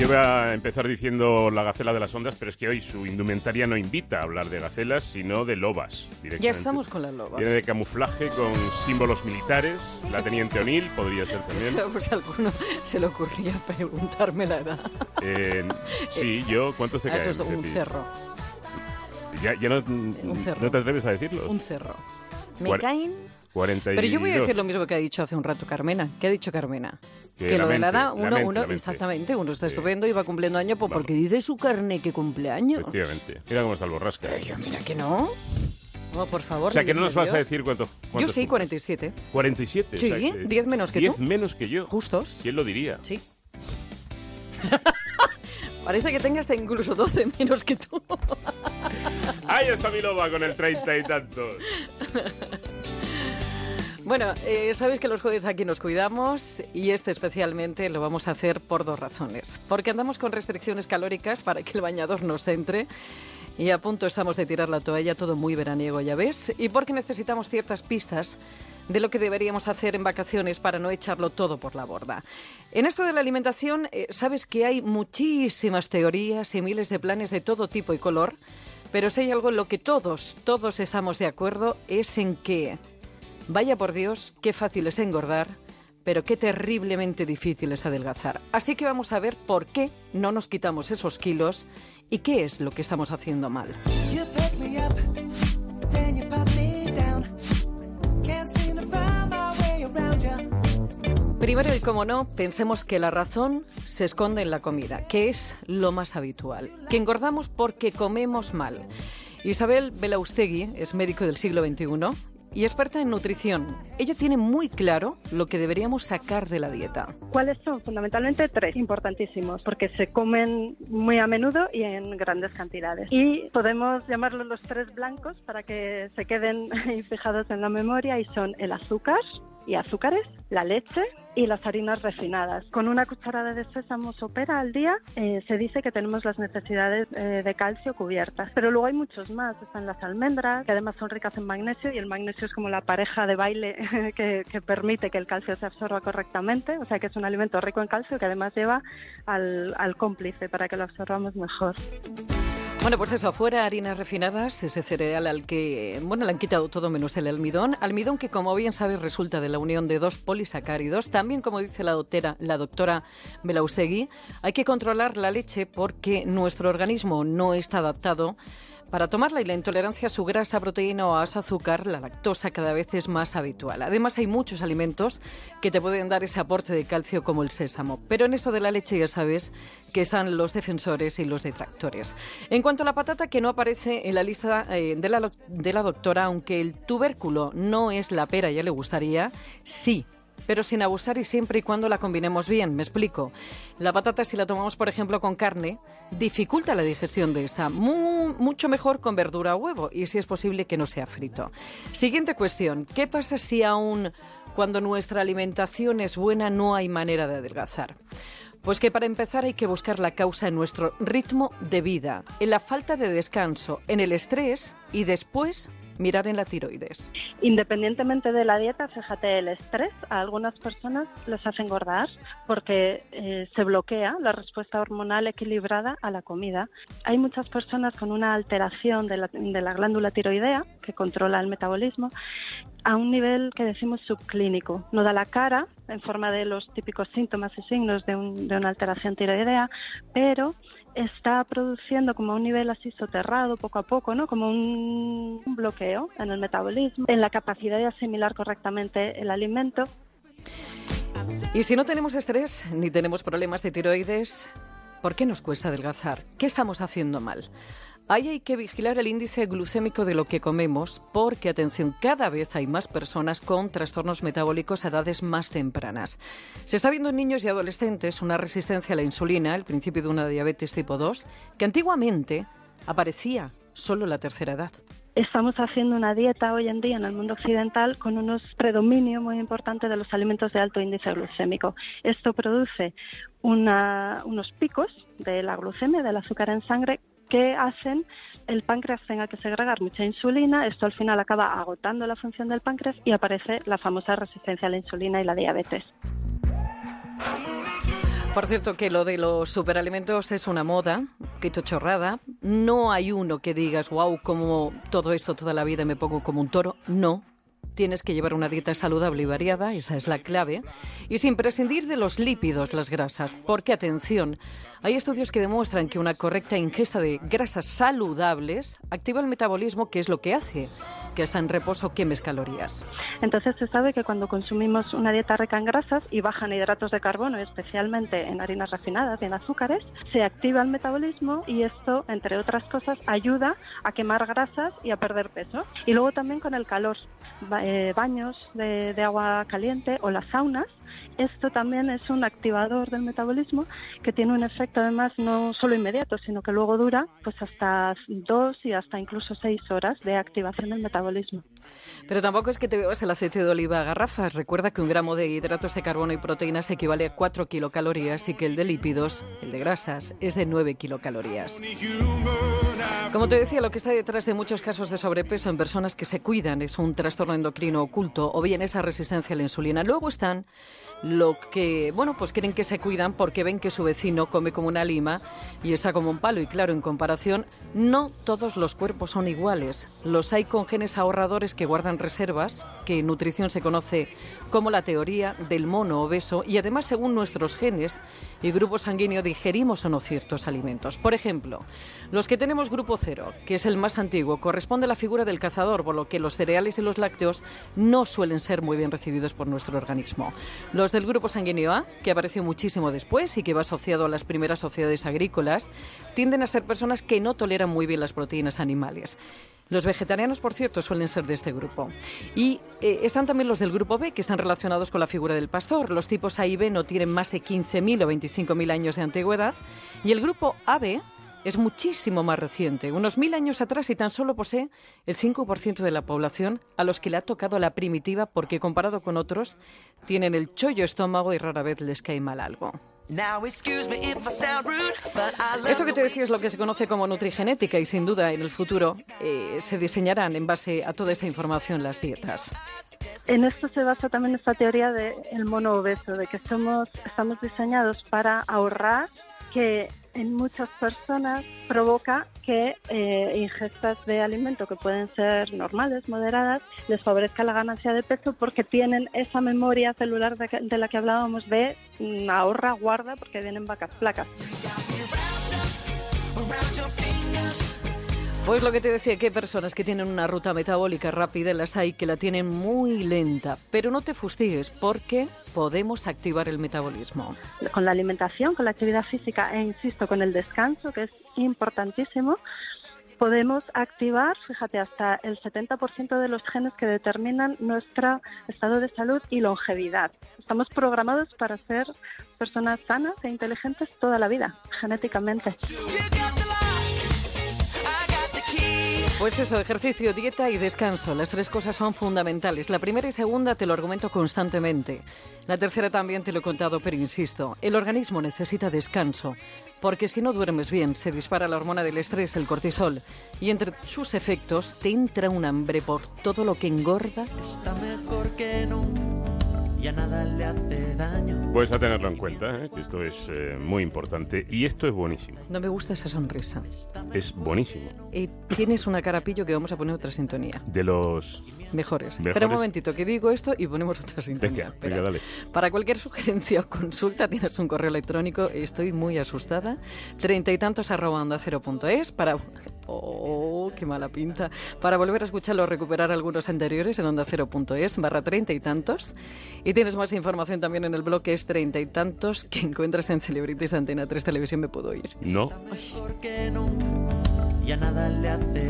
yo voy a empezar diciendo la gacela de las ondas, pero es que hoy su indumentaria no invita a hablar de gacelas, sino de lobas. Ya estamos con las lobas. Viene de camuflaje con símbolos militares. La teniente O'Neill podría ser también. Pues a alguno se le ocurría preguntarme la edad. Eh, sí, yo, ¿cuántos te Ah, Eso caen? es un cerro. Ya, ya no, cerro. ¿no te atreves a decirlo? Un cerro. Me Cuar- caen. 42. Pero yo voy a decir lo mismo que ha dicho hace un rato Carmena. ¿Qué ha dicho Carmena? Que lo de la edad, uno, mente, uno exactamente, uno está Sí. estupendo y va cumpliendo años pues, porque dice su carne que cumple años. Efectivamente. Mira cómo está el borrasca. Yo, mira que no. No, por favor. O sea, que no nos vas a decir cuánto. Yo cuántos sí, son. 47. 47. Sí, o sea, que- 10 menos que 10 tú. menos que yo. Justos. ¿Quién lo diría? Sí. Parece que tengas hasta incluso 12 menos que tú. Ahí está mi loba con el treinta y tantos. Bueno, eh, sabes que los jueves aquí nos cuidamos y este especialmente lo vamos a hacer por dos razones. Porque andamos con restricciones calóricas para que el bañador nos entre y a punto estamos de tirar la toalla, todo muy veraniego, ya ves. Y porque necesitamos ciertas pistas de lo que deberíamos hacer en vacaciones para no echarlo todo por la borda. En esto de la alimentación, eh, sabes que hay muchísimas teorías y miles de planes de todo tipo y color, pero si hay algo en lo que todos, todos estamos de acuerdo es en que Vaya por Dios, qué fácil es engordar, pero qué terriblemente difícil es adelgazar. Así que vamos a ver por qué no nos quitamos esos kilos y qué es lo que estamos haciendo mal. Primero y como no, pensemos que la razón se esconde en la comida, que es lo más habitual, que engordamos porque comemos mal. Isabel Belaustegui es médico del siglo XXI y experta en nutrición. Ella tiene muy claro lo que deberíamos sacar de la dieta. ¿Cuáles son? Fundamentalmente tres importantísimos, porque se comen muy a menudo y en grandes cantidades. Y podemos llamarlos los tres blancos para que se queden fijados en la memoria y son el azúcar y azúcares, la leche y las harinas refinadas. Con una cucharada de sésamo sopera al día eh, se dice que tenemos las necesidades eh, de calcio cubiertas. Pero luego hay muchos más. Están las almendras, que además son ricas en magnesio y el magnesio es como la pareja de baile que, que permite que el calcio se absorba correctamente. O sea que es un alimento rico en calcio que además lleva al, al cómplice para que lo absorbamos mejor. Bueno, pues eso, fuera harinas refinadas, ese cereal al que, bueno, le han quitado todo menos el almidón. Almidón que, como bien sabes, resulta de la unión de dos polisacáridos. También, como dice la doctora, la doctora hay que controlar la leche porque nuestro organismo no está adaptado para tomarla y la intolerancia a su grasa, proteína o a su azúcar, la lactosa cada vez es más habitual. Además hay muchos alimentos que te pueden dar ese aporte de calcio como el sésamo. Pero en esto de la leche ya sabes que están los defensores y los detractores. En cuanto a la patata que no aparece en la lista eh, de, la, de la doctora, aunque el tubérculo no es la pera, ya le gustaría, sí pero sin abusar y siempre y cuando la combinemos bien. Me explico. La patata, si la tomamos, por ejemplo, con carne, dificulta la digestión de esta. Mu- mucho mejor con verdura o huevo y si es posible que no sea frito. Siguiente cuestión. ¿Qué pasa si aún cuando nuestra alimentación es buena no hay manera de adelgazar? Pues que para empezar hay que buscar la causa en nuestro ritmo de vida, en la falta de descanso, en el estrés y después mirar en la tiroides. Independientemente de la dieta, fíjate, el estrés a algunas personas les hace engordar porque eh, se bloquea la respuesta hormonal equilibrada a la comida. Hay muchas personas con una alteración de la, de la glándula tiroidea que controla el metabolismo a un nivel que decimos subclínico. No da la cara en forma de los típicos síntomas y signos de, un- de una alteración tiroidea, pero está produciendo como un nivel así soterrado poco a poco, ¿no? Como un bloqueo en el metabolismo, en la capacidad de asimilar correctamente el alimento. Y si no tenemos estrés ni tenemos problemas de tiroides, ¿por qué nos cuesta adelgazar? ¿Qué estamos haciendo mal? Ahí hay que vigilar el índice glucémico de lo que comemos porque, atención, cada vez hay más personas con trastornos metabólicos a edades más tempranas. Se está viendo en niños y adolescentes una resistencia a la insulina, el principio de una diabetes tipo 2, que antiguamente aparecía solo en la tercera edad. Estamos haciendo una dieta hoy en día en el mundo occidental con unos predominio muy importante de los alimentos de alto índice glucémico. Esto produce unos picos de la glucemia, del azúcar en sangre, que hacen el páncreas tenga que segregar mucha insulina. Esto al final acaba agotando la función del páncreas y aparece la famosa resistencia a la insulina y la diabetes. Por cierto, que lo de los superalimentos es una moda, que chorrada. No hay uno que digas, wow, como todo esto toda la vida me pongo como un toro. No. Tienes que llevar una dieta saludable y variada, esa es la clave, y sin prescindir de los lípidos, las grasas, porque atención, hay estudios que demuestran que una correcta ingesta de grasas saludables activa el metabolismo, que es lo que hace que está en reposo quemes calorías. Entonces se sabe que cuando consumimos una dieta rica en grasas y baja en hidratos de carbono, especialmente en harinas refinadas y en azúcares, se activa el metabolismo y esto, entre otras cosas, ayuda a quemar grasas y a perder peso. Y luego también con el calor, eh, baños de, de agua caliente o las saunas. Esto también es un activador del metabolismo que tiene un efecto además no solo inmediato, sino que luego dura pues hasta dos y hasta incluso seis horas de activación del metabolismo. Pero tampoco es que te bebas el aceite de oliva a garrafas. Recuerda que un gramo de hidratos de carbono y proteínas equivale a 4 kilocalorías y que el de lípidos, el de grasas, es de 9 kilocalorías. Como te decía, lo que está detrás de muchos casos de sobrepeso en personas que se cuidan es un trastorno endocrino oculto o bien esa resistencia a la insulina. Luego están lo que, bueno, pues creen que se cuidan porque ven que su vecino come como una lima y está como un palo. Y claro, en comparación, no todos los cuerpos son iguales. Los hay con genes ahorradores que guardan reservas, que en nutrición se conoce como la teoría del mono obeso, y además, según nuestros genes y grupo sanguíneo, digerimos o no ciertos alimentos. Por ejemplo, los que tenemos grupo cero, que es el más antiguo, corresponde a la figura del cazador, por lo que los cereales y los lácteos no suelen ser muy bien recibidos por nuestro organismo. Los del grupo sanguíneo A, que apareció muchísimo después y que va asociado a las primeras sociedades agrícolas, tienden a ser personas que no toleran muy bien las proteínas animales. Los vegetarianos, por cierto, suelen ser de este grupo. Y eh, están también los del grupo B, que están relacionados con la figura del pastor. Los tipos A y B no tienen más de 15.000 o 25.000 años de antigüedad. Y el grupo AB es muchísimo más reciente, unos mil años atrás y tan solo posee el 5% de la población a los que le ha tocado la primitiva porque comparado con otros tienen el chollo estómago y rara vez les cae mal algo. Esto que te decía es lo que se conoce como nutrigenética y sin duda en el futuro eh, se diseñarán en base a toda esta información las dietas. En esto se basa también esta teoría del mono obeso, de que somos, estamos diseñados para ahorrar, que en muchas personas provoca que eh, ingestas de alimento que pueden ser normales, moderadas, les favorezca la ganancia de peso porque tienen esa memoria celular de, la que hablábamos de mm, ahorra, guarda, porque vienen vacas flacas. Pues lo que te decía, que hay personas que tienen una ruta metabólica rápida, las hay que la tienen muy lenta, pero no te fustigues porque podemos activar el metabolismo. con la alimentación, con la actividad física e, insisto, con el descanso, que es importantísimo, podemos activar, fíjate, hasta el 70% de los genes que determinan nuestro estado de salud y longevidad. Estamos programados para ser personas sanas e inteligentes toda la vida, genéticamente. Pues eso, ejercicio, dieta y descanso. Las tres cosas son fundamentales. La primera y segunda te lo argumento constantemente. La tercera también te lo he contado, pero insisto, el organismo necesita descanso, porque si no duermes bien, se dispara la hormona del estrés, el cortisol, y entre sus efectos te entra un hambre por todo lo que engorda. Está mejor que nunca y a nada le hace daño. Pues a tenerlo en cuenta, ¿eh? que esto es eh, muy importante. Y esto es buenísimo. No me gusta esa sonrisa. Es buenísimo. Eh, tienes una carapillo que vamos a poner otra sintonía. De los... Mejores. Espera un Mejores. momentito, que digo esto y ponemos otra sintonía. Venga, venga, dale. Para cualquier sugerencia o consulta tienes un correo electrónico, estoy muy asustada, treinta y tantos arroba onda cero punto es, para... Oh, qué mala pinta. Para volver a escucharlo o recuperar algunos anteriores en onda cero punto es, barra treinta y tantos. Y tienes más información también en el blog que es treinta y tantos que encuentras en Celebrities Antena 3 Televisión Me Puedo Ir. No. Mejor